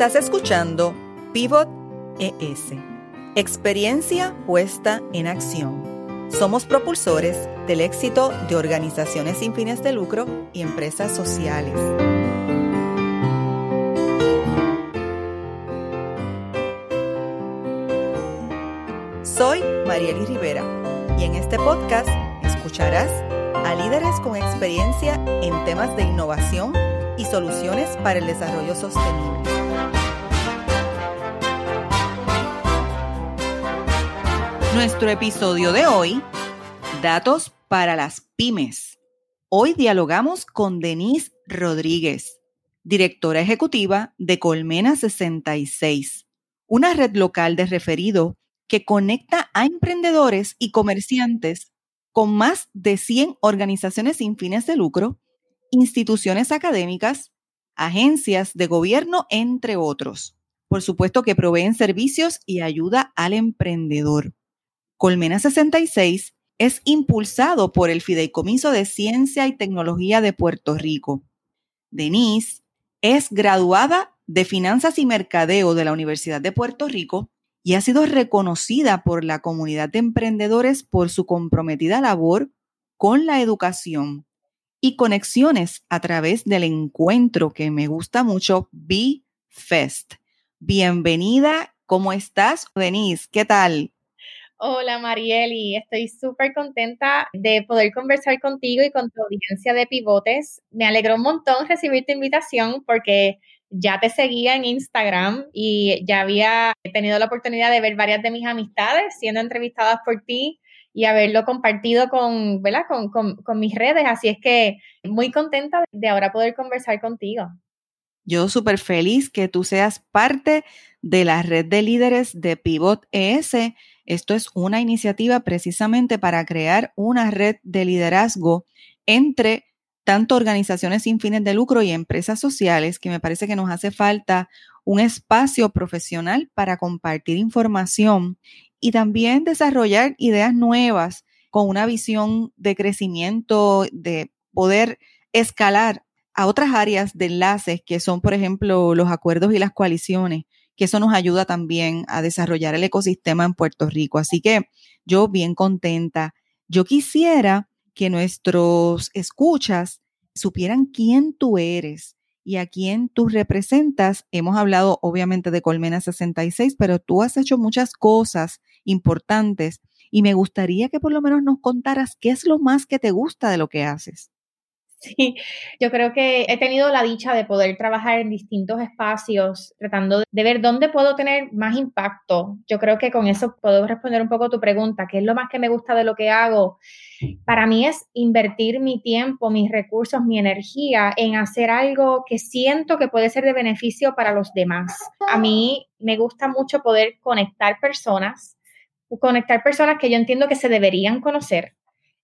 Estás escuchando Pivot ES, experiencia puesta en acción. Somos propulsores del éxito de organizaciones sin fines de lucro y empresas sociales. Soy Marieli Rivera y en este podcast escucharás a líderes con experiencia en temas de innovación y soluciones para el desarrollo sostenible. Nuestro episodio de hoy, datos para las pymes. Hoy dialogamos con Denise Rodríguez, directora ejecutiva de Colmena 66, una red local de referido que conecta a emprendedores y comerciantes con más de 100 organizaciones sin fines de lucro, instituciones académicas, agencias de gobierno, entre otros. Por supuesto que proveen servicios y ayuda al emprendedor. Colmena 66 es impulsado por el Fideicomiso de Ciencia y Tecnología de Puerto Rico. Denise es graduada de Finanzas y Mercadeo de la Universidad de Puerto Rico y ha sido reconocida por la comunidad de emprendedores por su comprometida labor con la educación y conexiones a través del encuentro que me gusta mucho, Be Fest. Bienvenida, ¿cómo estás, Denise? ¿Qué tal? Hola Marieli, estoy súper contenta de poder conversar contigo y con tu audiencia de pivotes. Me alegró un montón recibir tu invitación porque ya te seguía en Instagram y ya había tenido la oportunidad de ver varias de mis amistades siendo entrevistadas por ti y haberlo compartido con, ¿verdad? Con, con, con mis redes. Así es que muy contenta de ahora poder conversar contigo. Yo súper feliz que tú seas parte de la red de líderes de Pivot ES esto es una iniciativa precisamente para crear una red de liderazgo entre tanto organizaciones sin fines de lucro y empresas sociales, que me parece que nos hace falta un espacio profesional para compartir información y también desarrollar ideas nuevas con una visión de crecimiento, de poder escalar a otras áreas de enlaces que son, por ejemplo, los acuerdos y las coaliciones que eso nos ayuda también a desarrollar el ecosistema en Puerto Rico. Así que yo bien contenta. Yo quisiera que nuestros escuchas supieran quién tú eres y a quién tú representas. Hemos hablado obviamente de Colmena 66, pero tú has hecho muchas cosas importantes y me gustaría que por lo menos nos contaras qué es lo más que te gusta de lo que haces. Sí, yo creo que he tenido la dicha de poder trabajar en distintos espacios, tratando de ver dónde puedo tener más impacto. Yo creo que con eso puedo responder un poco tu pregunta, ¿qué es lo más que me gusta de lo que hago? Para mí es invertir mi tiempo, mis recursos, mi energía en hacer algo que siento que puede ser de beneficio para los demás. A mí me gusta mucho poder conectar personas, conectar personas que yo entiendo que se deberían conocer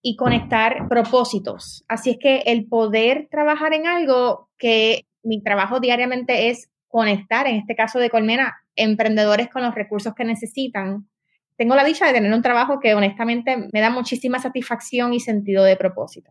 y conectar propósitos. Así es que el poder trabajar en algo que mi trabajo diariamente es conectar, en este caso de Colmena, emprendedores con los recursos que necesitan. Tengo la dicha de tener un trabajo que honestamente me da muchísima satisfacción y sentido de propósito.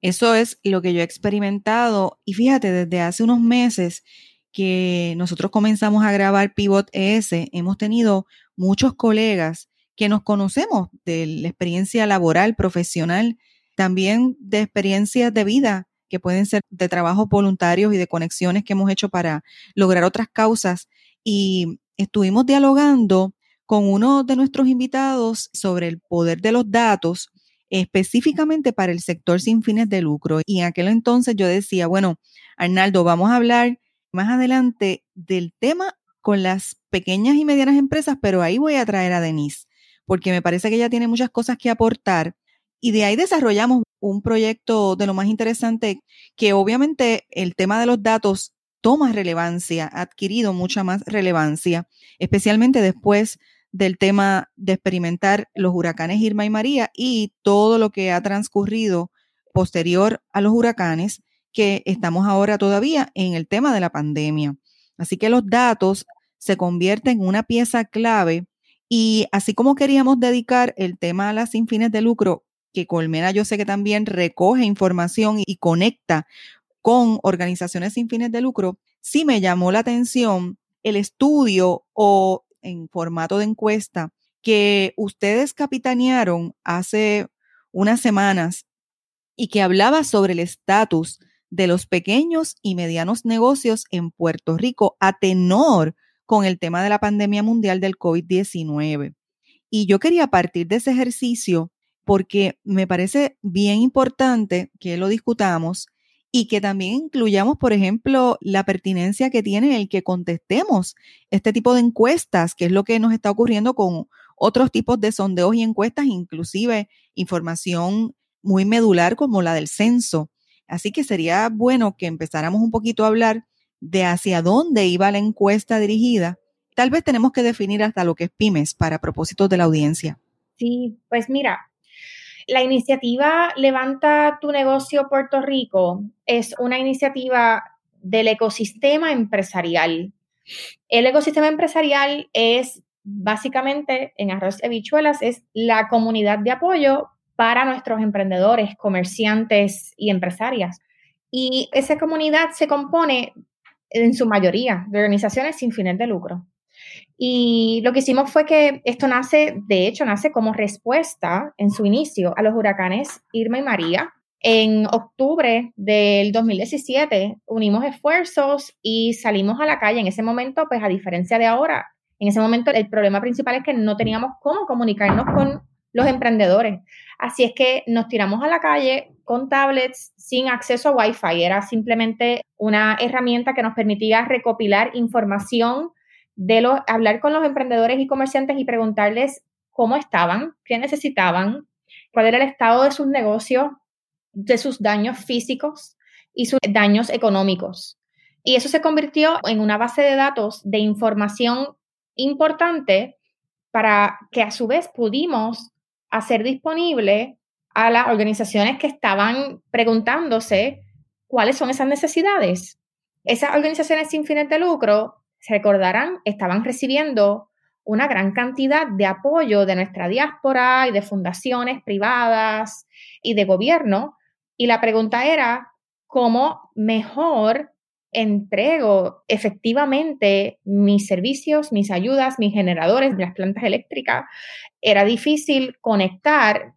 Eso es lo que yo he experimentado y fíjate, desde hace unos meses que nosotros comenzamos a grabar Pivot ES, hemos tenido muchos colegas que nos conocemos de la experiencia laboral, profesional, también de experiencias de vida que pueden ser de trabajos voluntarios y de conexiones que hemos hecho para lograr otras causas. Y estuvimos dialogando con uno de nuestros invitados sobre el poder de los datos, específicamente para el sector sin fines de lucro. Y en aquel entonces yo decía, bueno, Arnaldo, vamos a hablar más adelante del tema con las pequeñas y medianas empresas, pero ahí voy a traer a Denise porque me parece que ella tiene muchas cosas que aportar. Y de ahí desarrollamos un proyecto de lo más interesante, que obviamente el tema de los datos toma relevancia, ha adquirido mucha más relevancia, especialmente después del tema de experimentar los huracanes Irma y María y todo lo que ha transcurrido posterior a los huracanes, que estamos ahora todavía en el tema de la pandemia. Así que los datos se convierten en una pieza clave y así como queríamos dedicar el tema a las sin fines de lucro, que Colmena yo sé que también recoge información y conecta con organizaciones sin fines de lucro, sí me llamó la atención el estudio o en formato de encuesta que ustedes capitanearon hace unas semanas y que hablaba sobre el estatus de los pequeños y medianos negocios en Puerto Rico a tenor con el tema de la pandemia mundial del COVID-19. Y yo quería partir de ese ejercicio porque me parece bien importante que lo discutamos y que también incluyamos, por ejemplo, la pertinencia que tiene el que contestemos este tipo de encuestas, que es lo que nos está ocurriendo con otros tipos de sondeos y encuestas, inclusive información muy medular como la del censo. Así que sería bueno que empezáramos un poquito a hablar de hacia dónde iba la encuesta dirigida. Tal vez tenemos que definir hasta lo que es pymes para propósitos de la audiencia. Sí, pues mira, la iniciativa Levanta tu negocio Puerto Rico es una iniciativa del ecosistema empresarial. El ecosistema empresarial es básicamente en arroz y bichuelas, es la comunidad de apoyo para nuestros emprendedores, comerciantes y empresarias. Y esa comunidad se compone en su mayoría de organizaciones sin fines de lucro. Y lo que hicimos fue que esto nace, de hecho, nace como respuesta en su inicio a los huracanes Irma y María. En octubre del 2017 unimos esfuerzos y salimos a la calle. En ese momento, pues a diferencia de ahora, en ese momento el problema principal es que no teníamos cómo comunicarnos con los emprendedores. Así es que nos tiramos a la calle con tablets sin acceso a Wi-Fi. Era simplemente una herramienta que nos permitía recopilar información de los, hablar con los emprendedores y comerciantes y preguntarles cómo estaban, qué necesitaban, cuál era el estado de sus negocios, de sus daños físicos y sus daños económicos. Y eso se convirtió en una base de datos de información importante para que a su vez pudimos hacer disponible a las organizaciones que estaban preguntándose cuáles son esas necesidades. Esas organizaciones sin fines de lucro, se recordarán, estaban recibiendo una gran cantidad de apoyo de nuestra diáspora y de fundaciones privadas y de gobierno. Y la pregunta era, ¿cómo mejor entrego efectivamente mis servicios, mis ayudas, mis generadores, las plantas eléctricas, era difícil conectar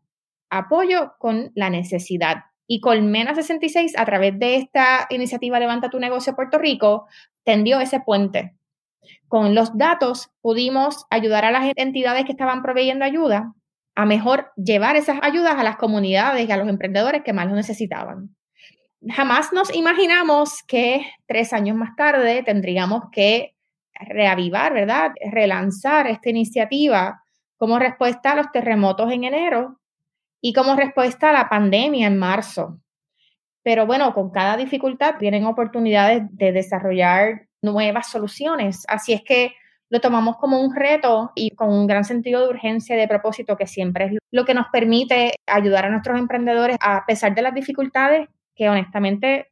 apoyo con la necesidad. Y Colmena 66, a través de esta iniciativa Levanta tu negocio Puerto Rico, tendió ese puente. Con los datos pudimos ayudar a las entidades que estaban proveyendo ayuda a mejor llevar esas ayudas a las comunidades y a los emprendedores que más lo necesitaban jamás nos imaginamos que tres años más tarde tendríamos que reavivar, ¿verdad? Relanzar esta iniciativa como respuesta a los terremotos en enero y como respuesta a la pandemia en marzo. Pero bueno, con cada dificultad vienen oportunidades de desarrollar nuevas soluciones. Así es que lo tomamos como un reto y con un gran sentido de urgencia y de propósito que siempre es lo que nos permite ayudar a nuestros emprendedores a pesar de las dificultades que honestamente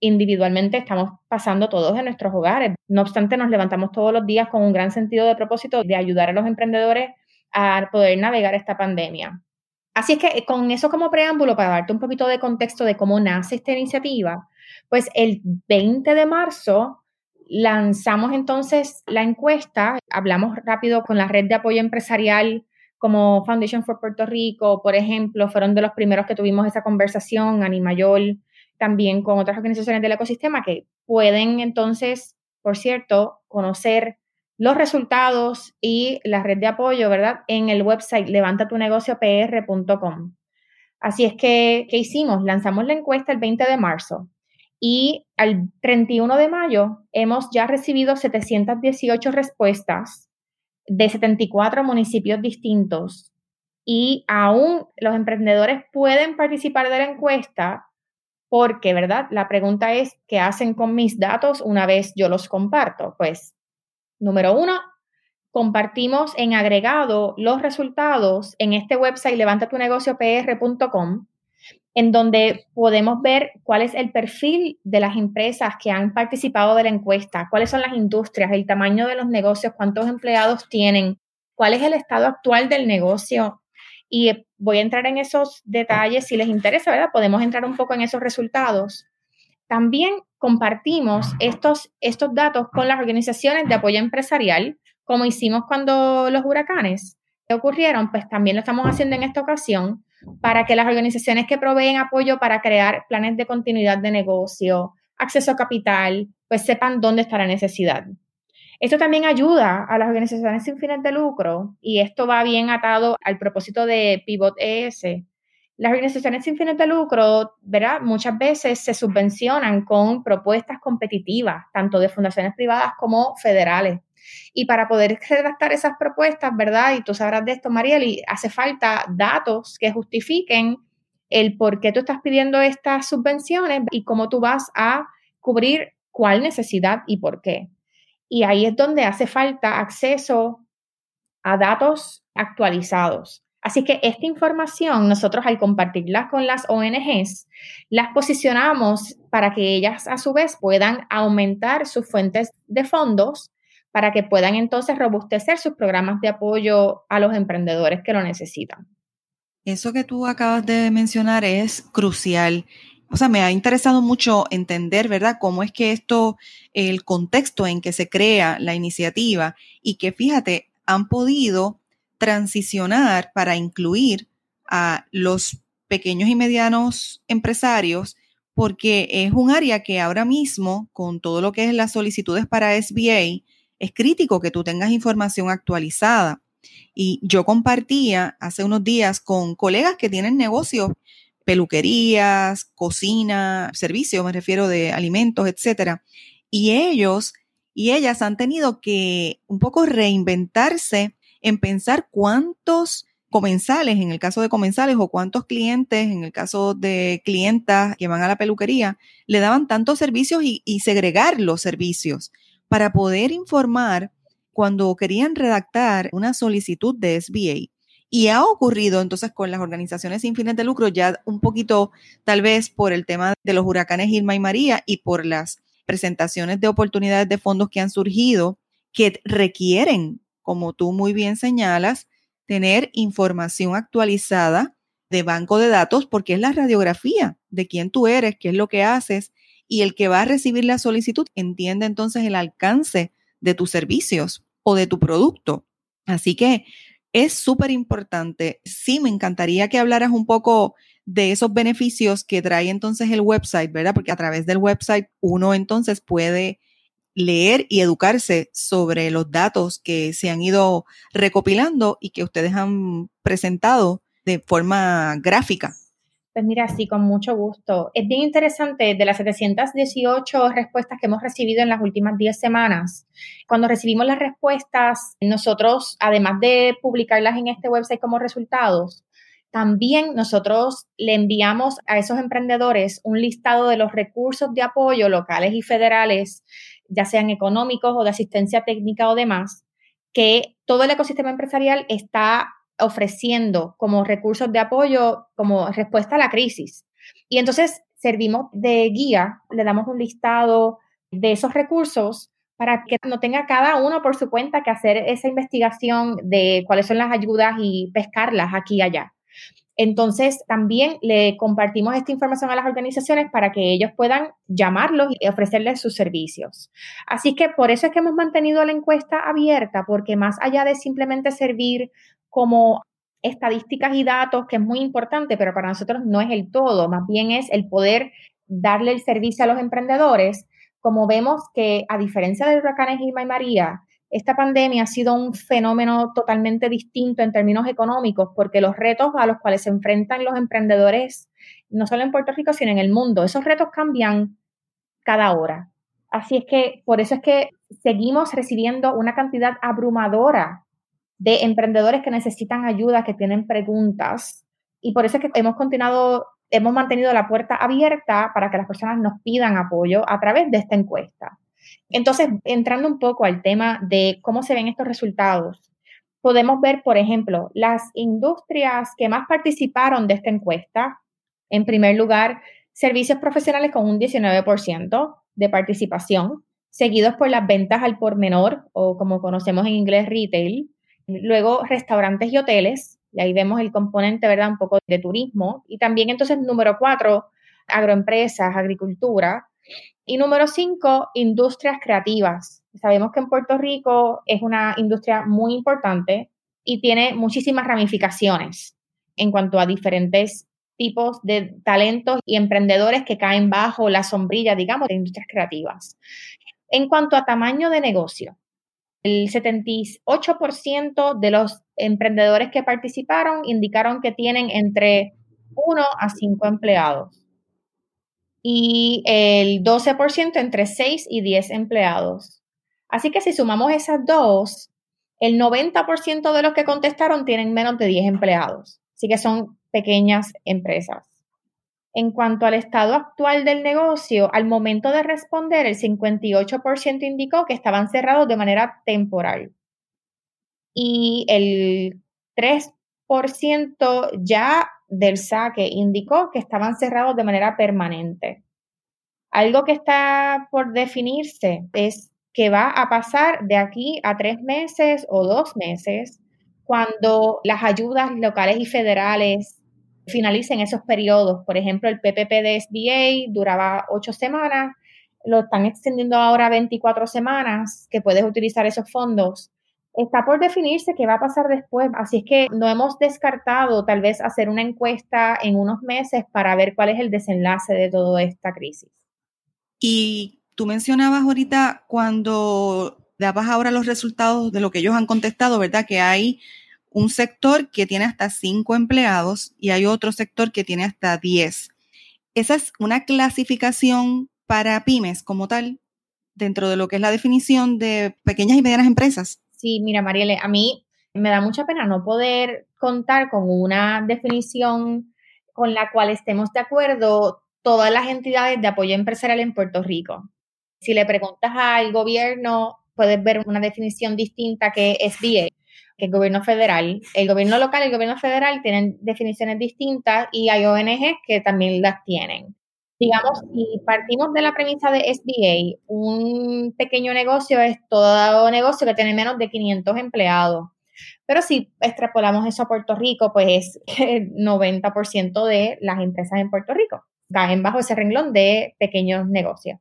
individualmente estamos pasando todos en nuestros hogares. No obstante, nos levantamos todos los días con un gran sentido de propósito de ayudar a los emprendedores a poder navegar esta pandemia. Así es que eh, con eso como preámbulo, para darte un poquito de contexto de cómo nace esta iniciativa, pues el 20 de marzo lanzamos entonces la encuesta, hablamos rápido con la red de apoyo empresarial como Foundation for Puerto Rico, por ejemplo, fueron de los primeros que tuvimos esa conversación, Animayol, también con otras organizaciones del ecosistema que pueden entonces, por cierto, conocer los resultados y la red de apoyo, ¿verdad? En el website levantatunegociopr.com. Así es que, ¿qué hicimos? Lanzamos la encuesta el 20 de marzo y al 31 de mayo hemos ya recibido 718 respuestas de 74 municipios distintos y aún los emprendedores pueden participar de la encuesta porque, ¿verdad? La pregunta es, ¿qué hacen con mis datos una vez yo los comparto? Pues, número uno, compartimos en agregado los resultados en este website levantatunegociopr.com en donde podemos ver cuál es el perfil de las empresas que han participado de la encuesta, cuáles son las industrias, el tamaño de los negocios, cuántos empleados tienen, cuál es el estado actual del negocio. Y voy a entrar en esos detalles si les interesa, ¿verdad? Podemos entrar un poco en esos resultados. También compartimos estos, estos datos con las organizaciones de apoyo empresarial, como hicimos cuando los huracanes ocurrieron, pues también lo estamos haciendo en esta ocasión para que las organizaciones que proveen apoyo para crear planes de continuidad de negocio, acceso a capital, pues sepan dónde está la necesidad. Esto también ayuda a las organizaciones sin fines de lucro y esto va bien atado al propósito de Pivot ES. Las organizaciones sin fines de lucro, ¿verdad? Muchas veces se subvencionan con propuestas competitivas, tanto de fundaciones privadas como federales. Y para poder redactar esas propuestas, ¿verdad? Y tú sabrás de esto, Marieli, hace falta datos que justifiquen el por qué tú estás pidiendo estas subvenciones y cómo tú vas a cubrir cuál necesidad y por qué. Y ahí es donde hace falta acceso a datos actualizados. Así que esta información, nosotros al compartirla con las ONGs, las posicionamos para que ellas a su vez puedan aumentar sus fuentes de fondos para que puedan entonces robustecer sus programas de apoyo a los emprendedores que lo necesitan. Eso que tú acabas de mencionar es crucial. O sea, me ha interesado mucho entender, ¿verdad?, cómo es que esto, el contexto en que se crea la iniciativa y que, fíjate, han podido transicionar para incluir a los pequeños y medianos empresarios porque es un área que ahora mismo, con todo lo que es las solicitudes para SBA, es crítico que tú tengas información actualizada. Y yo compartía hace unos días con colegas que tienen negocios, peluquerías, cocina, servicios, me refiero de alimentos, etcétera. Y ellos y ellas han tenido que un poco reinventarse en pensar cuántos comensales, en el caso de comensales, o cuántos clientes, en el caso de clientas que van a la peluquería, le daban tantos servicios y, y segregar los servicios para poder informar cuando querían redactar una solicitud de SBA. Y ha ocurrido entonces con las organizaciones sin fines de lucro, ya un poquito tal vez por el tema de los huracanes Irma y María y por las presentaciones de oportunidades de fondos que han surgido, que requieren, como tú muy bien señalas, tener información actualizada de banco de datos porque es la radiografía de quién tú eres, qué es lo que haces y el que va a recibir la solicitud entiende entonces el alcance de tus servicios o de tu producto. Así que es súper importante. Sí, me encantaría que hablaras un poco de esos beneficios que trae entonces el website, ¿verdad? Porque a través del website uno entonces puede leer y educarse sobre los datos que se han ido recopilando y que ustedes han presentado de forma gráfica. Pues mira, sí, con mucho gusto. Es bien interesante de las 718 respuestas que hemos recibido en las últimas 10 semanas. Cuando recibimos las respuestas, nosotros, además de publicarlas en este website como resultados, también nosotros le enviamos a esos emprendedores un listado de los recursos de apoyo locales y federales, ya sean económicos o de asistencia técnica o demás, que todo el ecosistema empresarial está ofreciendo como recursos de apoyo, como respuesta a la crisis. Y entonces servimos de guía, le damos un listado de esos recursos para que no tenga cada uno por su cuenta que hacer esa investigación de cuáles son las ayudas y pescarlas aquí y allá. Entonces, también le compartimos esta información a las organizaciones para que ellos puedan llamarlos y ofrecerles sus servicios. Así que por eso es que hemos mantenido la encuesta abierta, porque más allá de simplemente servir como estadísticas y datos, que es muy importante, pero para nosotros no es el todo, más bien es el poder darle el servicio a los emprendedores. Como vemos que a diferencia del huracanes Irma y María, esta pandemia ha sido un fenómeno totalmente distinto en términos económicos porque los retos a los cuales se enfrentan los emprendedores, no solo en Puerto Rico, sino en el mundo, esos retos cambian cada hora. Así es que por eso es que seguimos recibiendo una cantidad abrumadora de emprendedores que necesitan ayuda, que tienen preguntas. Y por eso es que hemos continuado, hemos mantenido la puerta abierta para que las personas nos pidan apoyo a través de esta encuesta. Entonces, entrando un poco al tema de cómo se ven estos resultados, podemos ver, por ejemplo, las industrias que más participaron de esta encuesta. En primer lugar, servicios profesionales con un 19% de participación, seguidos por las ventas al por menor o como conocemos en inglés retail, Luego, restaurantes y hoteles, y ahí vemos el componente, ¿verdad? Un poco de turismo. Y también entonces, número cuatro, agroempresas, agricultura. Y número cinco, industrias creativas. Sabemos que en Puerto Rico es una industria muy importante y tiene muchísimas ramificaciones en cuanto a diferentes tipos de talentos y emprendedores que caen bajo la sombrilla, digamos, de industrias creativas. En cuanto a tamaño de negocio, el 78% de los emprendedores que participaron indicaron que tienen entre 1 a 5 empleados y el 12% entre 6 y 10 empleados. Así que si sumamos esas dos, el 90% de los que contestaron tienen menos de 10 empleados. Así que son pequeñas empresas. En cuanto al estado actual del negocio, al momento de responder, el 58% indicó que estaban cerrados de manera temporal. Y el 3% ya del saque indicó que estaban cerrados de manera permanente. Algo que está por definirse es que va a pasar de aquí a tres meses o dos meses cuando las ayudas locales y federales finalicen esos periodos. Por ejemplo, el PPP de SBA duraba ocho semanas, lo están extendiendo ahora a 24 semanas que puedes utilizar esos fondos. Está por definirse qué va a pasar después, así es que no hemos descartado tal vez hacer una encuesta en unos meses para ver cuál es el desenlace de toda esta crisis. Y tú mencionabas ahorita cuando dabas ahora los resultados de lo que ellos han contestado, ¿verdad? Que hay un sector que tiene hasta cinco empleados y hay otro sector que tiene hasta 10. Esa es una clasificación para pymes como tal, dentro de lo que es la definición de pequeñas y medianas empresas. Sí, mira, Marielle, a mí me da mucha pena no poder contar con una definición con la cual estemos de acuerdo todas las entidades de apoyo empresarial en Puerto Rico. Si le preguntas al gobierno, puedes ver una definición distinta que es SBA que el gobierno federal. El gobierno local y el gobierno federal tienen definiciones distintas y hay ONGs que también las tienen. Digamos, si partimos de la premisa de SBA, un pequeño negocio es todo negocio que tiene menos de 500 empleados. Pero si extrapolamos eso a Puerto Rico, pues es el 90% de las empresas en Puerto Rico caen bajo ese renglón de pequeños negocios.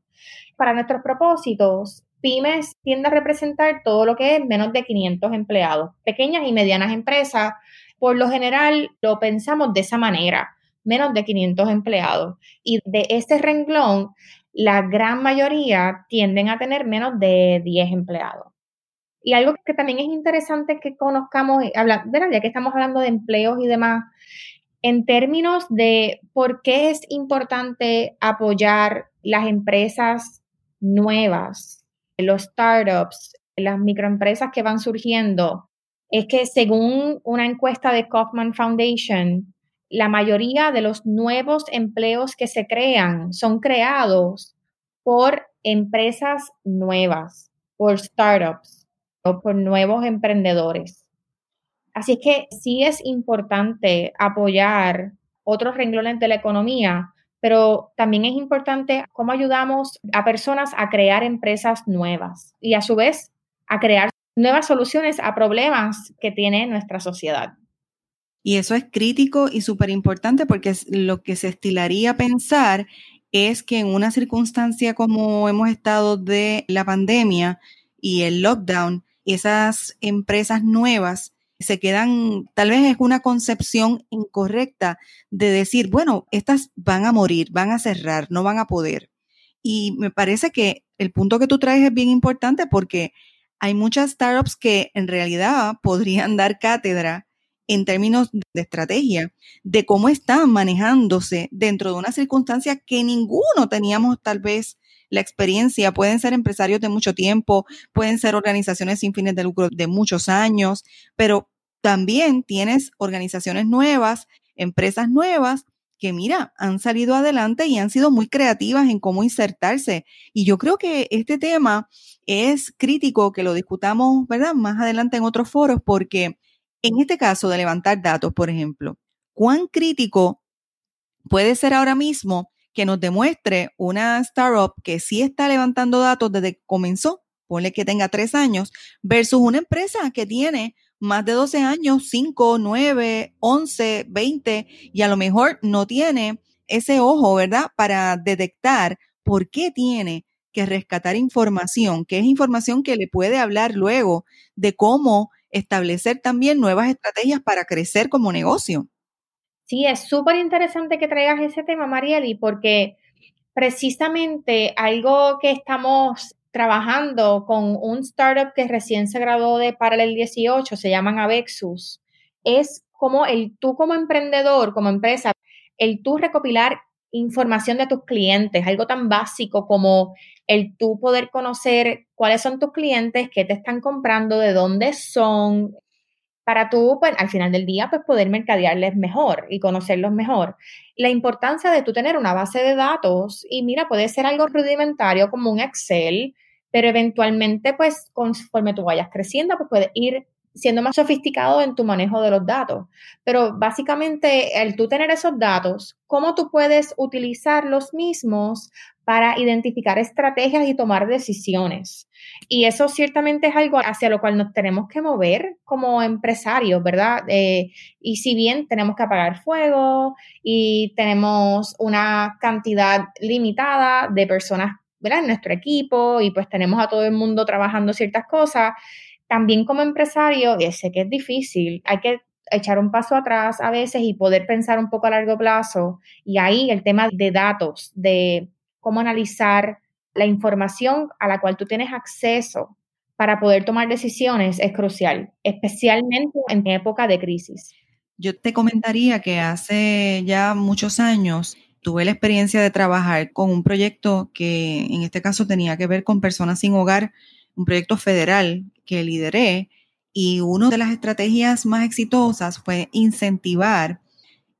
Para nuestros propósitos, pymes tiende a representar todo lo que es menos de 500 empleados. Pequeñas y medianas empresas, por lo general, lo pensamos de esa manera, menos de 500 empleados. Y de este renglón, la gran mayoría tienden a tener menos de 10 empleados. Y algo que también es interesante que conozcamos, ya que estamos hablando de empleos y demás, en términos de por qué es importante apoyar las empresas nuevas los startups, las microempresas que van surgiendo, es que según una encuesta de Kaufman Foundation, la mayoría de los nuevos empleos que se crean son creados por empresas nuevas, por startups o por nuevos emprendedores. Así que sí es importante apoyar otros renglones de la economía, pero también es importante cómo ayudamos a personas a crear empresas nuevas y a su vez a crear nuevas soluciones a problemas que tiene nuestra sociedad. Y eso es crítico y súper importante porque lo que se estilaría pensar es que en una circunstancia como hemos estado de la pandemia y el lockdown, esas empresas nuevas se quedan, tal vez es una concepción incorrecta de decir, bueno, estas van a morir, van a cerrar, no van a poder. Y me parece que el punto que tú traes es bien importante porque hay muchas startups que en realidad podrían dar cátedra en términos de estrategia, de cómo están manejándose dentro de una circunstancia que ninguno teníamos tal vez la experiencia. Pueden ser empresarios de mucho tiempo, pueden ser organizaciones sin fines de lucro de muchos años, pero también tienes organizaciones nuevas, empresas nuevas que mira, han salido adelante y han sido muy creativas en cómo insertarse. Y yo creo que este tema es crítico que lo discutamos, ¿verdad? Más adelante en otros foros, porque en este caso de levantar datos, por ejemplo, ¿cuán crítico puede ser ahora mismo que nos demuestre una startup que sí está levantando datos desde que comenzó, ponle que tenga tres años, versus una empresa que tiene más de 12 años, 5, 9, 11, 20, y a lo mejor no tiene ese ojo, ¿verdad? Para detectar ¿por qué tiene que rescatar información, que es información que le puede hablar luego de cómo establecer también nuevas estrategias para crecer como negocio? Sí, es súper interesante que traigas ese tema, Marieli, porque precisamente algo que estamos trabajando con un startup que recién se graduó de Paralel 18, se llaman Avexus, es como el tú como emprendedor, como empresa, el tú recopilar información de tus clientes, algo tan básico como el tú poder conocer cuáles son tus clientes, qué te están comprando, de dónde son, para tú, pues, al final del día, pues poder mercadearles mejor y conocerlos mejor. La importancia de tú tener una base de datos y mira, puede ser algo rudimentario como un Excel, pero eventualmente, pues, conforme tú vayas creciendo, pues puedes ir siendo más sofisticado en tu manejo de los datos. Pero básicamente, el tú tener esos datos, ¿cómo tú puedes utilizar los mismos para identificar estrategias y tomar decisiones? Y eso ciertamente es algo hacia lo cual nos tenemos que mover como empresarios, ¿verdad? Eh, y si bien tenemos que apagar fuego y tenemos una cantidad limitada de personas, ¿verdad? En nuestro equipo y pues tenemos a todo el mundo trabajando ciertas cosas, también como empresario, sé que es difícil, hay que echar un paso atrás a veces y poder pensar un poco a largo plazo. Y ahí el tema de datos, de cómo analizar la información a la cual tú tienes acceso para poder tomar decisiones es crucial, especialmente en época de crisis. Yo te comentaría que hace ya muchos años tuve la experiencia de trabajar con un proyecto que en este caso tenía que ver con personas sin hogar, un proyecto federal que lideré y una de las estrategias más exitosas fue incentivar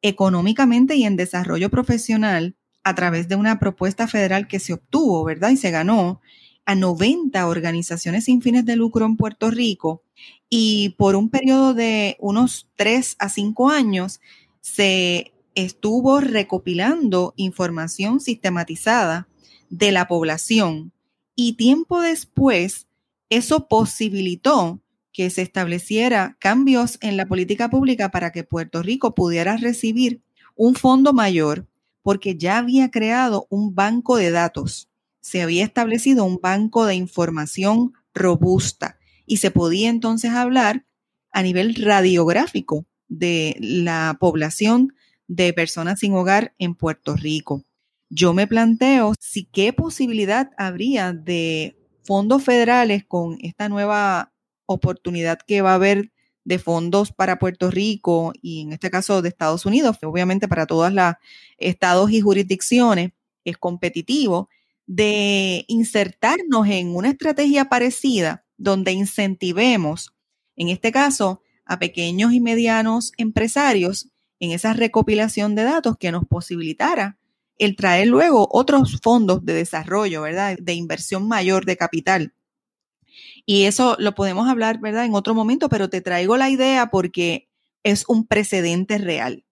económicamente y en desarrollo profesional a través de una propuesta federal que se obtuvo, ¿verdad? Y se ganó a 90 organizaciones sin fines de lucro en Puerto Rico y por un periodo de unos 3 a 5 años se estuvo recopilando información sistematizada de la población y tiempo después eso posibilitó que se estableciera cambios en la política pública para que Puerto Rico pudiera recibir un fondo mayor porque ya había creado un banco de datos, se había establecido un banco de información robusta y se podía entonces hablar a nivel radiográfico de la población de personas sin hogar en Puerto Rico. Yo me planteo si qué posibilidad habría de fondos federales con esta nueva oportunidad que va a haber de fondos para Puerto Rico y en este caso de Estados Unidos, obviamente para todos los estados y jurisdicciones es competitivo, de insertarnos en una estrategia parecida donde incentivemos, en este caso, a pequeños y medianos empresarios en esa recopilación de datos que nos posibilitara el traer luego otros fondos de desarrollo, ¿verdad? De inversión mayor de capital. Y eso lo podemos hablar, ¿verdad? En otro momento, pero te traigo la idea porque es un precedente real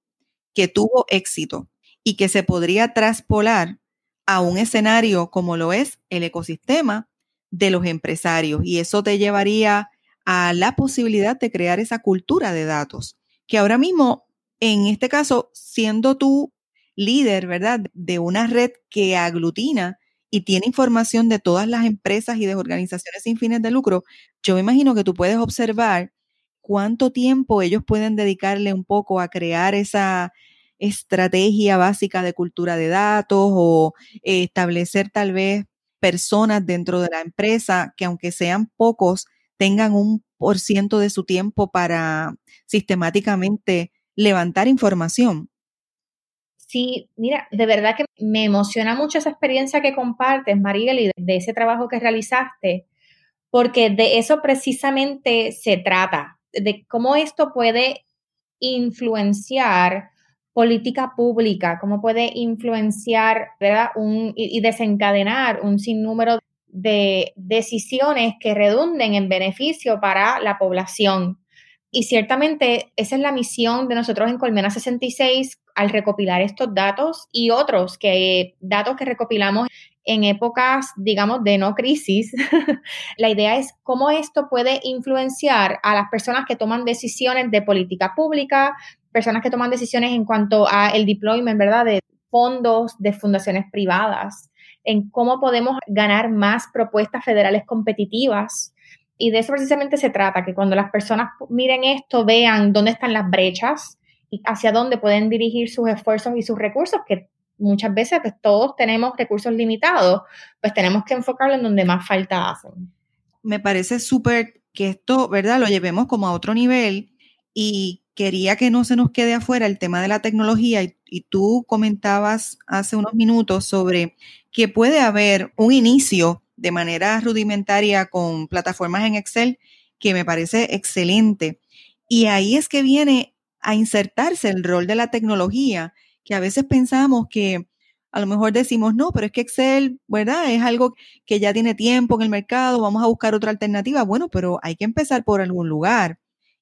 que tuvo éxito y que se podría traspolar a un escenario como lo es el ecosistema de los empresarios. Y eso te llevaría a la posibilidad de crear esa cultura de datos, que ahora mismo, en este caso, siendo tú líder, ¿verdad? De una red que aglutina y tiene información de todas las empresas y de organizaciones sin fines de lucro, yo me imagino que tú puedes observar cuánto tiempo ellos pueden dedicarle un poco a crear esa estrategia básica de cultura de datos o establecer tal vez personas dentro de la empresa que aunque sean pocos, tengan un por ciento de su tiempo para sistemáticamente levantar información. Sí, mira, de verdad que me emociona mucho esa experiencia que compartes, Mariel, y de ese trabajo que realizaste, porque de eso precisamente se trata, de cómo esto puede influenciar política pública, cómo puede influenciar. Un, y desencadenar un sinnúmero de decisiones que redunden en beneficio para la población. Y ciertamente esa es la misión de nosotros en Colmena 66 al recopilar estos datos y otros que datos que recopilamos en épocas, digamos, de no crisis. la idea es cómo esto puede influenciar a las personas que toman decisiones de política pública, personas que toman decisiones en cuanto a el deployment, ¿verdad? De fondos de fundaciones privadas. en cómo podemos ganar más propuestas federales competitivas. Y de eso precisamente se trata, que cuando las personas miren esto, vean dónde están las brechas y hacia dónde pueden dirigir sus esfuerzos y sus recursos, que muchas veces pues, todos tenemos recursos limitados, pues tenemos que enfocarlo en donde más falta hacen. Me parece súper que esto, ¿verdad? Lo llevemos como a otro nivel y quería que no se nos quede afuera el tema de la tecnología y, y, tú comentabas hace unos minutos sobre que puede haber un inicio de manera rudimentaria con plataformas en Excel que me parece excelente. Y ahí es que viene a insertarse el rol de la tecnología, que a veces pensamos que a lo mejor decimos, no, pero es que Excel, ¿verdad? Es algo que ya tiene tiempo en el mercado, vamos a buscar otra alternativa. Bueno, pero hay que empezar por algún lugar.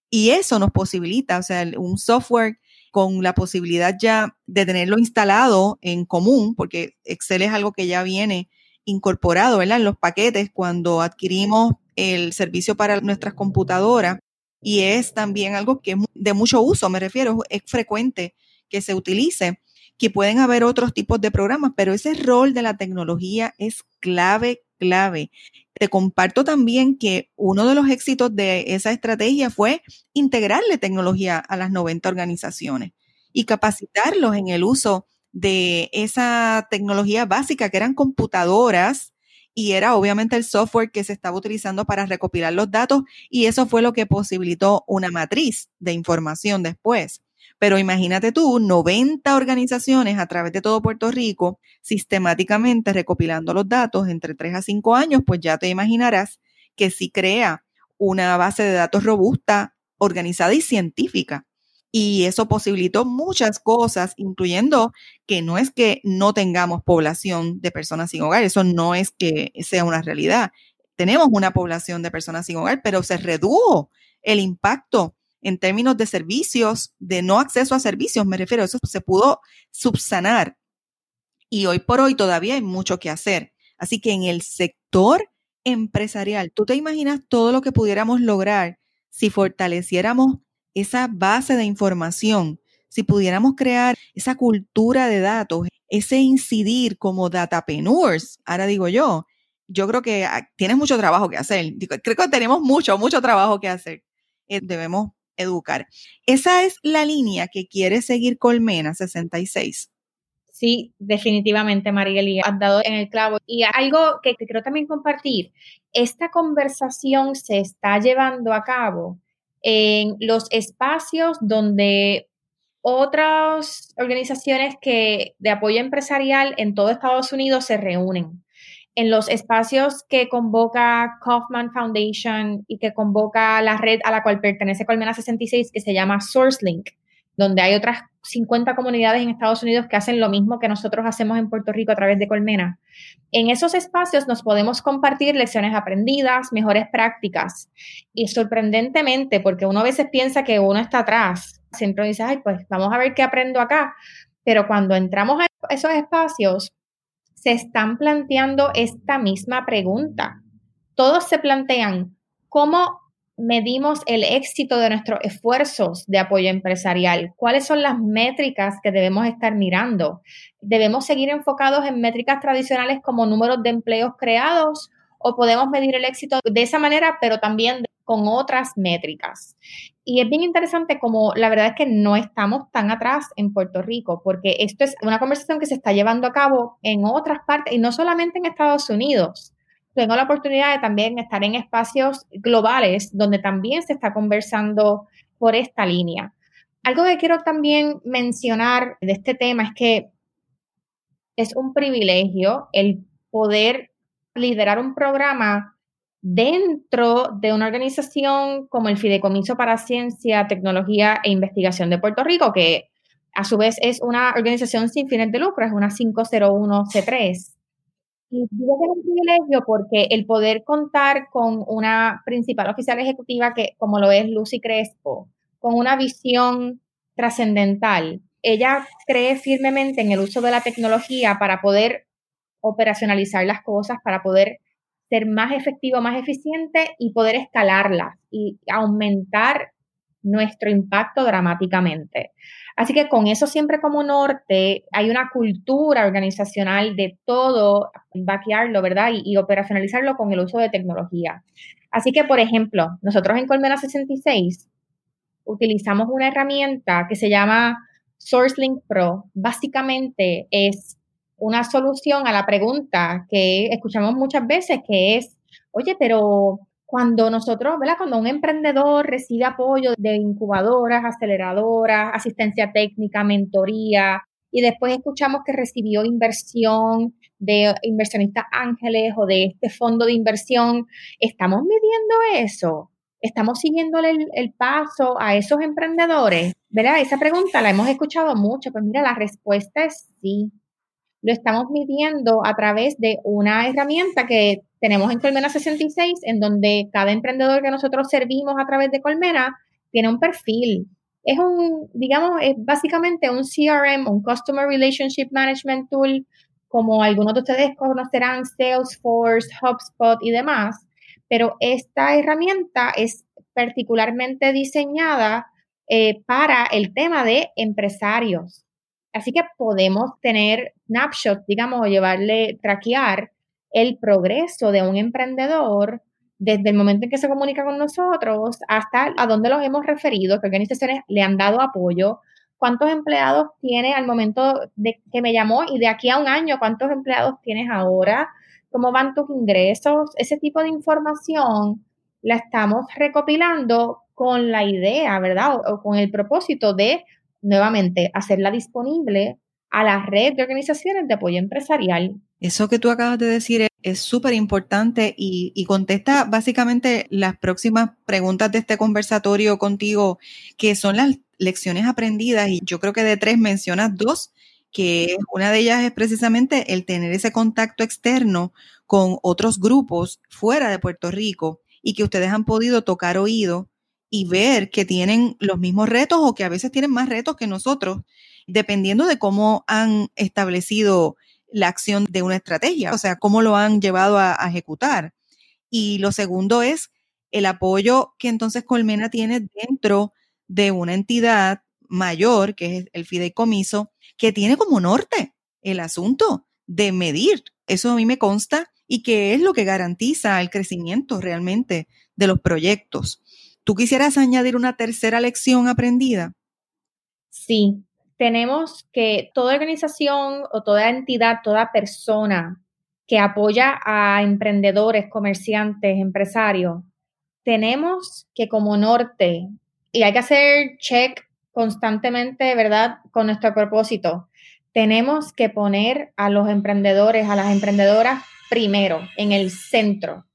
Y eso nos posibilita, o sea, un software con la posibilidad ya de tenerlo instalado en común, porque Excel es algo que ya viene incorporado, ¿verdad? En los paquetes cuando adquirimos el servicio para nuestras computadoras y es también algo que es de mucho uso, me refiero, es frecuente que se utilice que pueden haber otros tipos de programas, pero ese rol de la tecnología es clave, clave. Te comparto también que uno de los éxitos de esa estrategia fue integrarle tecnología a las 90 organizaciones y capacitarlos en el uso de esa tecnología básica que eran computadoras y era obviamente el software que se estaba utilizando para recopilar los datos y eso fue lo que posibilitó una matriz de información después. Pero imagínate tú, 90 organizaciones a través de todo Puerto Rico, sistemáticamente recopilando los datos entre 3 a 5 años, pues ya te imaginarás que si crea una base de datos robusta, organizada y científica. Y eso posibilitó muchas cosas, incluyendo que no es que no tengamos población de personas sin hogar, eso no es que sea una realidad. Tenemos una población de personas sin hogar, pero se redujo el impacto en términos de servicios, de no acceso a servicios, me refiero, eso se pudo subsanar. Y hoy por hoy todavía hay mucho que hacer. Así que en el sector empresarial, ¿tú te imaginas todo lo que pudiéramos lograr si fortaleciéramos esa base de información, si pudiéramos crear esa cultura de datos, ese incidir como datapreneurs, ahora digo yo, yo creo que ah, tienes mucho trabajo que hacer. Creo que tenemos mucho, mucho trabajo que hacer. Eh, debemos educar. Esa es la línea que quiere seguir Colmena 66. Sí, definitivamente, Marieli, has dado en el clavo. Y algo que te quiero también compartir, esta conversación se está llevando a cabo en los espacios donde otras organizaciones que de apoyo empresarial en todo Estados Unidos se reúnen. En los espacios que convoca Kaufman Foundation y que convoca la red a la cual pertenece Colmena 66, que se llama SourceLink, donde hay otras 50 comunidades en Estados Unidos que hacen lo mismo que nosotros hacemos en Puerto Rico a través de Colmena. En esos espacios nos podemos compartir lecciones aprendidas, mejores prácticas. Y sorprendentemente, porque uno a veces piensa que uno está atrás, siempre dice, ay, pues vamos a ver qué aprendo acá. Pero cuando entramos a esos espacios, se están planteando esta misma pregunta. Todos se plantean cómo medimos el éxito de nuestros esfuerzos de apoyo empresarial, cuáles son las métricas que debemos estar mirando. ¿Debemos seguir enfocados en métricas tradicionales como números de empleos creados o podemos medir el éxito de esa manera, pero también con otras métricas. Y es bien interesante como la verdad es que no estamos tan atrás en Puerto Rico, porque esto es una conversación que se está llevando a cabo en otras partes, y no solamente en Estados Unidos. Tengo la oportunidad de también estar en espacios globales donde también se está conversando por esta línea. Algo que quiero también mencionar de este tema es que es un privilegio el poder liderar un programa dentro de una organización como el Fideicomiso para Ciencia, Tecnología e Investigación de Puerto Rico, que a su vez es una organización sin fines de lucro, es una 501C3. Y digo que es un privilegio porque el poder contar con una principal oficial ejecutiva que, como lo es Lucy Crespo, con una visión trascendental, ella cree firmemente en el uso de la tecnología para poder operacionalizar las cosas, para poder ser más efectivo, más eficiente y poder escalarlas y aumentar nuestro impacto dramáticamente. Así que con eso siempre como norte hay una cultura organizacional de todo, vaquearlo, ¿verdad? Y, y, operacionalizarlo con el uso de tecnología. Así que, por ejemplo, nosotros en Colmena 66 utilizamos una herramienta que se llama SourceLink Pro. Básicamente es una solución a la pregunta que escuchamos muchas veces, que es, oye, pero cuando nosotros, ¿verdad? Cuando un emprendedor recibe apoyo de incubadoras, aceleradoras, asistencia técnica, mentoría, y después escuchamos que recibió inversión de inversionistas ángeles o de este fondo de inversión, ¿estamos midiendo eso? ¿Estamos siguiéndole el, el paso a esos emprendedores? ¿Verdad? Esa pregunta la hemos escuchado mucho, pues mira, la respuesta es sí lo estamos midiendo a través de una herramienta que tenemos en Colmena 66, en donde cada emprendedor que nosotros servimos a través de Colmena tiene un perfil. Es un, digamos, es básicamente un CRM, un Customer Relationship Management Tool, como algunos de ustedes conocerán, Salesforce, HubSpot y demás. Pero esta herramienta es particularmente diseñada eh, para el tema de empresarios. Así que podemos tener snapshots, digamos, o llevarle, traquear el progreso de un emprendedor desde el momento en que se comunica con nosotros hasta a dónde los hemos referido, qué organizaciones le han dado apoyo, cuántos empleados tiene al momento de que me llamó y de aquí a un año, cuántos empleados tienes ahora, cómo van tus ingresos, ese tipo de información la estamos recopilando con la idea, ¿verdad? o con el propósito de nuevamente hacerla disponible a la red de organizaciones de apoyo empresarial. Eso que tú acabas de decir es súper importante y, y, contesta básicamente las próximas preguntas de este conversatorio contigo, que son las lecciones aprendidas. Y yo creo que de tres mencionas dos, que una de ellas es precisamente el tener ese contacto externo con otros grupos fuera de Puerto Rico y que ustedes han podido tocar oído y ver que tienen los mismos retos o que a veces tienen más retos que nosotros, dependiendo de cómo han establecido la acción de una estrategia, o sea, cómo lo han llevado a, ejecutar. Y lo segundo es el apoyo que entonces Colmena tiene dentro de una entidad mayor, que es el fideicomiso, que tiene como norte el asunto de medir. Eso a mí me consta y que es lo que garantiza el crecimiento realmente de los proyectos. ¿Tú quisieras añadir una tercera lección aprendida? Sí, tenemos que toda organización o toda entidad, toda persona que apoya a emprendedores, comerciantes, empresarios, tenemos que como norte, y hay que hacer check constantemente, ¿verdad? Con nuestro propósito, tenemos que poner a los emprendedores, a las emprendedoras primero, en el centro.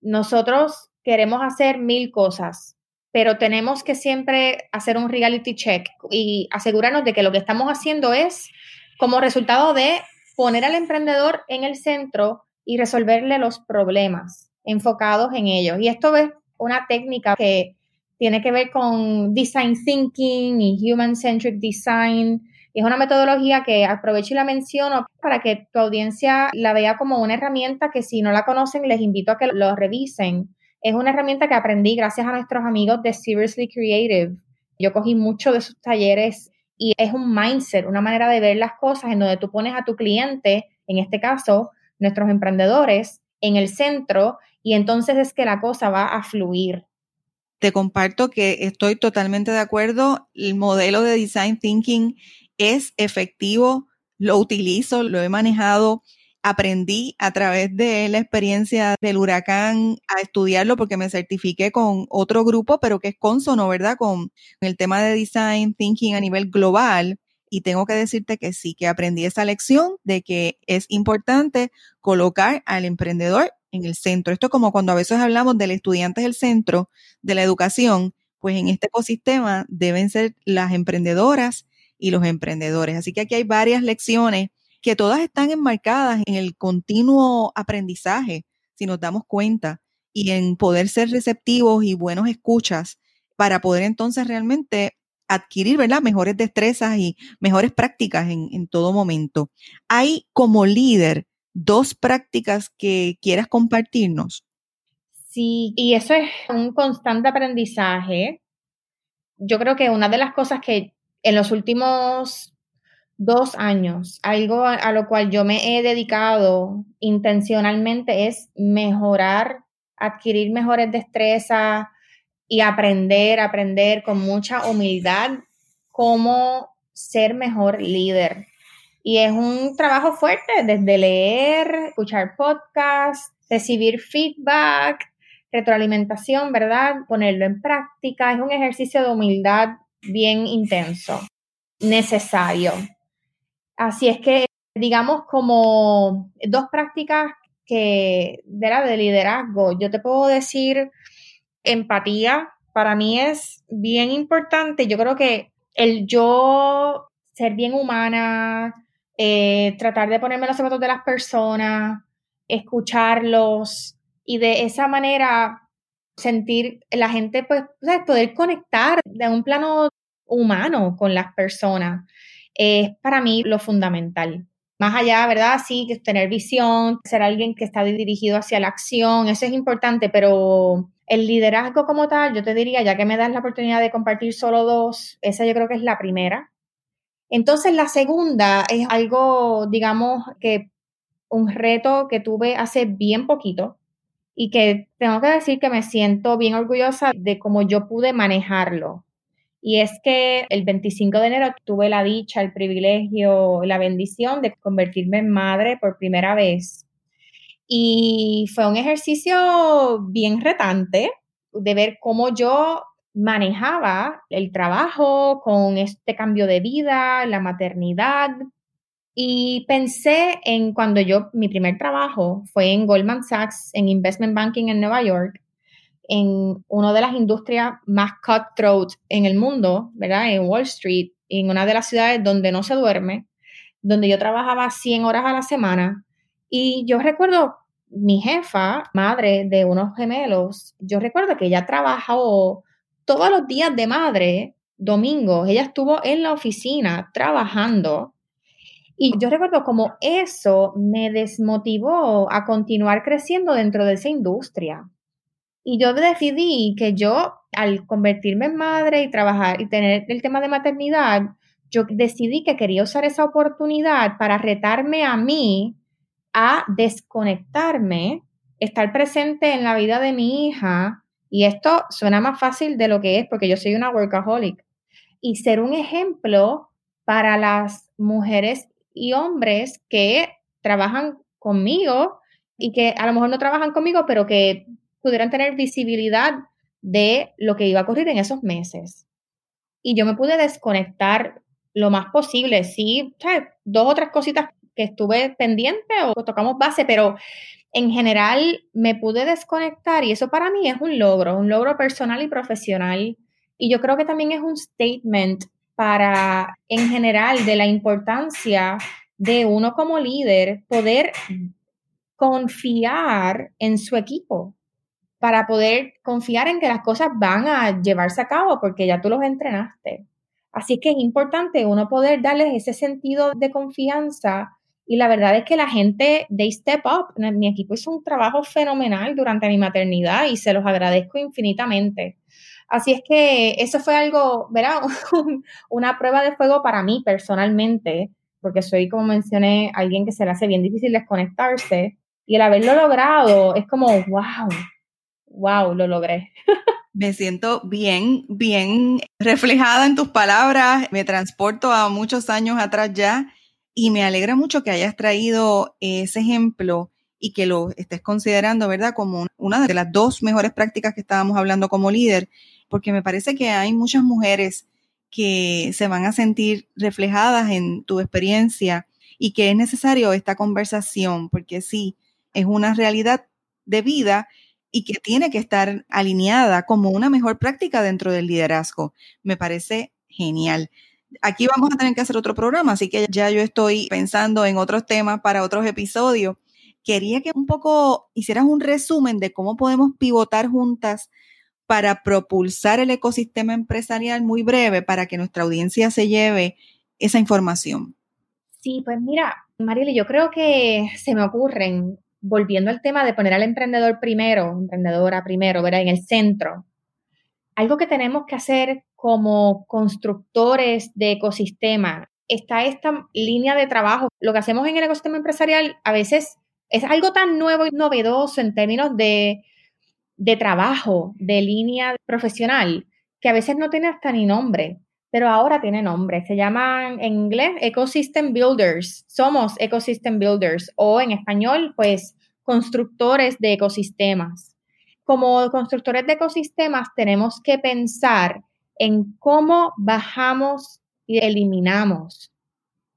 Nosotros queremos hacer mil cosas, pero tenemos que siempre hacer un reality check y asegurarnos de que lo que estamos haciendo es como resultado de poner al emprendedor en el centro y resolverle los problemas enfocados en ellos. Y esto es una técnica que tiene que ver con design thinking y human centric design. es una metodología que aprovecho y la menciono para que tu audiencia la vea como una herramienta que si no la conocen les invito a que lo revisen es una herramienta que aprendí gracias a nuestros amigos de Seriously Creative. Yo cogí mucho de sus talleres y es un mindset, una manera de ver las cosas en donde tú pones a tu cliente, en este caso, nuestros emprendedores, en el centro y entonces es que la cosa va a fluir. Te comparto que estoy totalmente de acuerdo. El modelo de design thinking es efectivo, lo utilizo, lo he manejado aprendí a través de la experiencia del huracán a estudiarlo porque me certifiqué con otro grupo, pero que es consono, ¿verdad? Con el tema de design thinking a nivel global. Y tengo que decirte que sí, que aprendí esa lección de que es importante colocar al emprendedor en el centro. Esto es como cuando a veces hablamos del estudiante del centro de la educación, pues en este ecosistema deben ser las emprendedoras y los emprendedores. Así que aquí hay varias lecciones que todas están enmarcadas en el continuo aprendizaje, si nos damos cuenta, y en poder ser receptivos y buenos escuchas para poder entonces realmente adquirir ¿verdad? mejores destrezas y mejores prácticas en, en todo momento. Hay como líder dos prácticas que quieras compartirnos. Sí, y eso es un constante aprendizaje yo creo que una de las cosas que en los últimos dos años, algo a, lo cual yo me he dedicado intencionalmente es mejorar, adquirir mejores destrezas y aprender, aprender con mucha humildad cómo ser mejor líder. Y es un trabajo fuerte, desde leer, escuchar podcasts, recibir feedback, retroalimentación, ¿verdad? Ponerlo en práctica. Es un ejercicio de humildad bien intenso, necesario. Así es que, digamos, como dos prácticas que de la de liderazgo, yo te puedo decir empatía, para mí es bien importante. Yo creo que el yo ser bien humana, eh, tratar de ponerme los zapatos de las personas, escucharlos y de esa manera sentir la gente, pues, poder conectar de un plano humano con las personas es para mí lo fundamental. Más allá, ¿verdad? Sí, tener visión, ser alguien que está dirigido hacia la acción, eso es importante, pero el liderazgo como tal, yo te diría, ya que me das la oportunidad de compartir solo dos, esa yo creo que es la primera. Entonces, la segunda es algo, digamos, que un reto que tuve hace bien poquito y que tengo que decir que me siento bien orgullosa de cómo yo pude manejarlo. Y es que el 25 de enero tuve la dicha, el privilegio, la bendición de convertirme en madre por primera vez. Y fue un ejercicio bien retante de ver cómo yo manejaba el trabajo con este cambio de vida, la maternidad. Y pensé en cuando yo, mi primer trabajo fue en Goldman Sachs, en Investment Banking en Nueva York, en una de las industrias más cutthroat en el mundo, ¿verdad? En Wall Street, en una de las ciudades donde no se duerme, donde yo trabajaba 100 horas a la semana. Y yo recuerdo mi jefa, madre de unos gemelos, yo recuerdo que ella trabajó todos los días de madre, domingos, ella estuvo en la oficina trabajando. Y yo recuerdo como eso me desmotivó a continuar creciendo dentro de esa industria. Y yo decidí que yo, al convertirme en madre y trabajar y tener el tema de maternidad, yo decidí que quería usar esa oportunidad para retarme a mí a desconectarme, estar presente en la vida de mi hija. Y esto suena más fácil de lo que es porque yo soy una workaholic. Y ser un ejemplo para las mujeres y hombres que trabajan conmigo y que a lo mejor no trabajan conmigo, pero que pudieran tener visibilidad de lo que iba a ocurrir en esos meses. Y yo me pude desconectar lo más posible, sí, dos o tres cositas que estuve pendiente o tocamos base, pero en general me pude desconectar y eso para mí es un logro, un logro personal y profesional. Y yo creo que también es un statement para, en general, de la importancia de uno como líder poder confiar en su equipo, para poder confiar en que las cosas van a llevarse a cabo porque ya tú los entrenaste. Así que es importante uno poder darles ese sentido de confianza y la verdad es que la gente, they step up. Mi equipo hizo un trabajo fenomenal durante mi maternidad y se los agradezco infinitamente. Así es que eso fue algo, ¿verdad? Una prueba de fuego para mí personalmente, porque soy, como mencioné, alguien que se le hace bien difícil desconectarse. Y el haberlo logrado es como, wow, wow, lo logré. Me siento bien, bien reflejada en tus palabras. Me transporto a muchos años atrás ya y me alegra mucho que hayas traído ese ejemplo y que lo estés considerando, ¿verdad? Como una de las dos mejores prácticas que estábamos hablando como líder, porque me parece que hay muchas mujeres que se van a sentir reflejadas en tu experiencia y que es necesario esta conversación, porque sí, es una realidad de vida y que tiene que estar alineada como una mejor práctica dentro del liderazgo. Me parece genial. Aquí vamos a tener que hacer otro programa, así que ya yo estoy pensando en otros temas para otros episodios. Quería que un poco hicieras un resumen de cómo podemos pivotar juntas para propulsar el ecosistema empresarial muy breve para que nuestra audiencia se lleve esa información. Sí, pues mira, Mariela, yo creo que se me ocurren volviendo al tema de poner al emprendedor primero, emprendedora primero, ¿verdad? En el centro. algo que tenemos que hacer como constructores de ecosistema. Está esta línea de trabajo. Lo que hacemos en el ecosistema empresarial a veces es algo tan nuevo y novedoso en términos de, de trabajo, de línea profesional, que a veces no tiene hasta ni nombre, pero ahora tiene nombre. Se llaman en inglés Ecosystem Builders. Somos Ecosystem Builders o en español, pues, constructores de ecosistemas. Como constructores de ecosistemas tenemos que pensar en cómo bajamos y eliminamos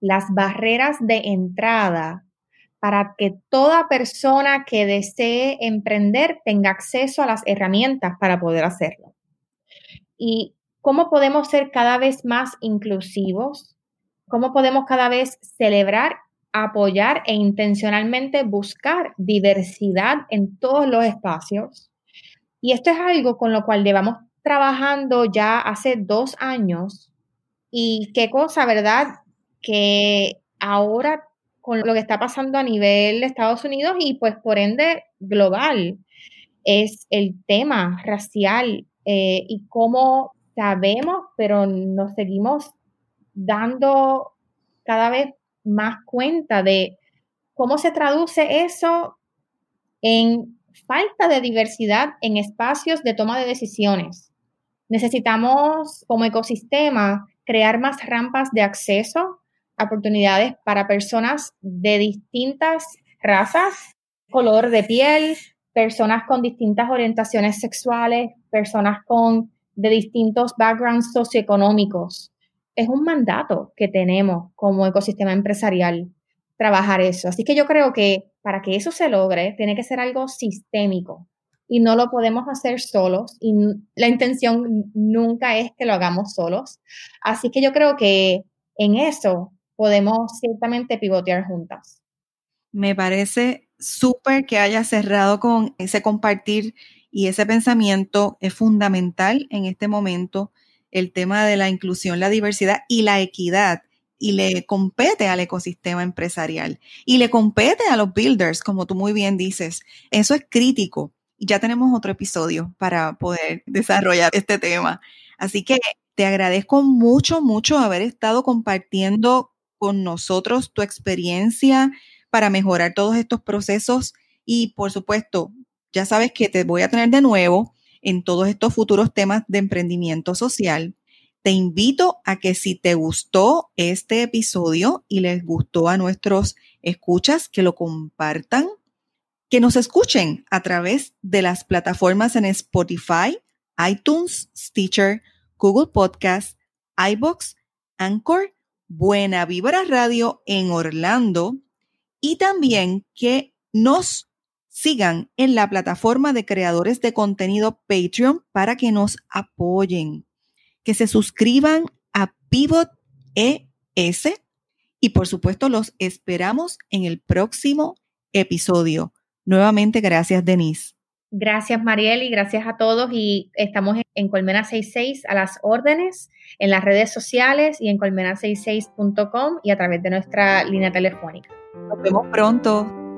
las barreras de entrada para que toda persona que desee emprender tenga acceso a las herramientas para poder hacerlo. Y cómo podemos ser cada vez más inclusivos, cómo podemos cada vez celebrar, apoyar e intencionalmente buscar diversidad en todos los espacios. Y esto es algo con lo cual llevamos trabajando ya hace dos años. Y qué cosa, ¿verdad? Que ahora con lo que está pasando a nivel de Estados Unidos y pues por ende global, es el tema racial eh, y cómo sabemos, pero nos seguimos dando cada vez más cuenta de cómo se traduce eso en falta de diversidad en espacios de toma de decisiones. Necesitamos como ecosistema crear más rampas de acceso oportunidades para personas de distintas razas, color de piel, personas con distintas orientaciones sexuales, personas con de distintos backgrounds socioeconómicos. Es un mandato que tenemos como ecosistema empresarial trabajar eso. Así que yo creo que para que eso se logre, tiene que ser algo sistémico y no lo podemos hacer solos y la intención nunca es que lo hagamos solos. Así que yo creo que en eso podemos ciertamente pivotear juntas. Me parece súper que haya cerrado con ese compartir y ese pensamiento es fundamental en este momento, el tema de la inclusión, la diversidad y la equidad. Y le compete al ecosistema empresarial y le compete a los builders, como tú muy bien dices. Eso es crítico. Y ya tenemos otro episodio para poder desarrollar este tema. Así que te agradezco mucho, mucho haber estado compartiendo con nosotros tu experiencia para mejorar todos estos procesos y por supuesto, ya sabes que te voy a tener de nuevo en todos estos futuros temas de emprendimiento social. Te invito a que si te gustó este episodio y les gustó a nuestros escuchas, que lo compartan, que nos escuchen a través de las plataformas en Spotify, iTunes, Stitcher, Google Podcast, iBox, Anchor Buena Vibra Radio en Orlando y también que nos sigan en la plataforma de creadores de contenido Patreon para que nos apoyen, que se suscriban a Pivot ES y por supuesto los esperamos en el próximo episodio. Nuevamente, gracias Denise. Gracias, Mariel, y gracias a todos. Y estamos en Colmena 66 a las órdenes, en las redes sociales y en colmena66.com y a través de nuestra línea telefónica. Nos vemos pronto.